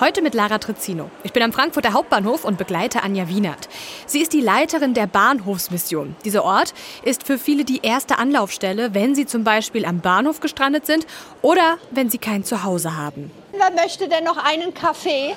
Heute mit Lara Trizzino. Ich bin am Frankfurter Hauptbahnhof und begleite Anja Wienert. Sie ist die Leiterin der Bahnhofsmission. Dieser Ort ist für viele die erste Anlaufstelle, wenn sie zum Beispiel am Bahnhof gestrandet sind oder wenn sie kein Zuhause haben. Wer möchte denn noch einen Kaffee?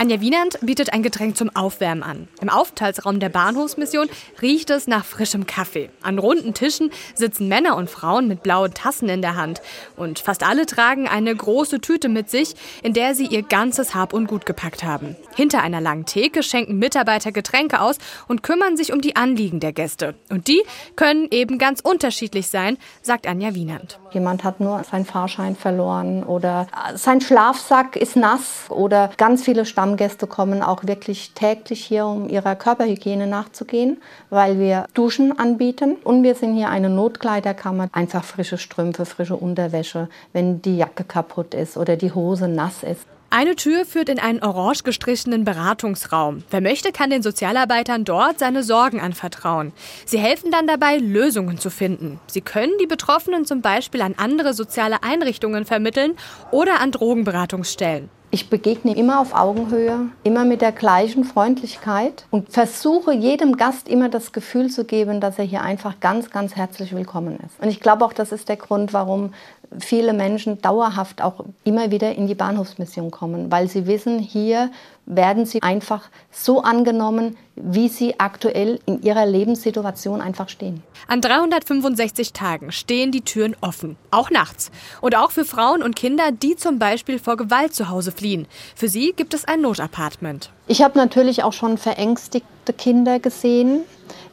Anja Wienand bietet ein Getränk zum Aufwärmen an. Im Aufenthaltsraum der Bahnhofsmission riecht es nach frischem Kaffee. An runden Tischen sitzen Männer und Frauen mit blauen Tassen in der Hand. Und fast alle tragen eine große Tüte mit sich, in der sie ihr ganzes Hab und Gut gepackt haben. Hinter einer langen Theke schenken Mitarbeiter Getränke aus und kümmern sich um die Anliegen der Gäste. Und die können eben ganz unterschiedlich sein, sagt Anja Wienand. Jemand hat nur seinen Fahrschein verloren oder sein Schlafsack ist nass oder ganz viele Stamm Stammgäste kommen auch wirklich täglich hier, um ihrer Körperhygiene nachzugehen, weil wir Duschen anbieten. Und wir sind hier eine Notkleiderkammer. Einfach frische Strümpfe, frische Unterwäsche, wenn die Jacke kaputt ist oder die Hose nass ist. Eine Tür führt in einen orange gestrichenen Beratungsraum. Wer möchte, kann den Sozialarbeitern dort seine Sorgen anvertrauen. Sie helfen dann dabei, Lösungen zu finden. Sie können die Betroffenen zum Beispiel an andere soziale Einrichtungen vermitteln oder an Drogenberatungsstellen. Ich begegne immer auf Augenhöhe, immer mit der gleichen Freundlichkeit und versuche jedem Gast immer das Gefühl zu geben, dass er hier einfach ganz, ganz herzlich willkommen ist. Und ich glaube auch, das ist der Grund, warum viele Menschen dauerhaft auch immer wieder in die Bahnhofsmission kommen, weil sie wissen, hier werden sie einfach so angenommen, wie sie aktuell in ihrer Lebenssituation einfach stehen. An 365 Tagen stehen die Türen offen, auch nachts. Und auch für Frauen und Kinder, die zum Beispiel vor Gewalt zu Hause fliehen. Für sie gibt es ein Notapartment. Ich habe natürlich auch schon verängstigte Kinder gesehen.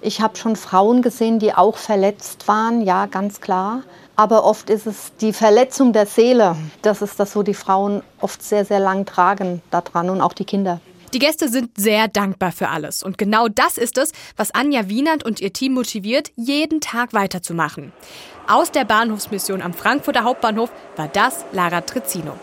Ich habe schon Frauen gesehen, die auch verletzt waren, ja, ganz klar. Aber oft ist es die Verletzung der Seele. Das ist das, wo die Frauen oft sehr, sehr lang tragen daran und auch die Kinder. Die Gäste sind sehr dankbar für alles. Und genau das ist es, was Anja Wienand und ihr Team motiviert, jeden Tag weiterzumachen. Aus der Bahnhofsmission am Frankfurter Hauptbahnhof war das Lara Trizzino.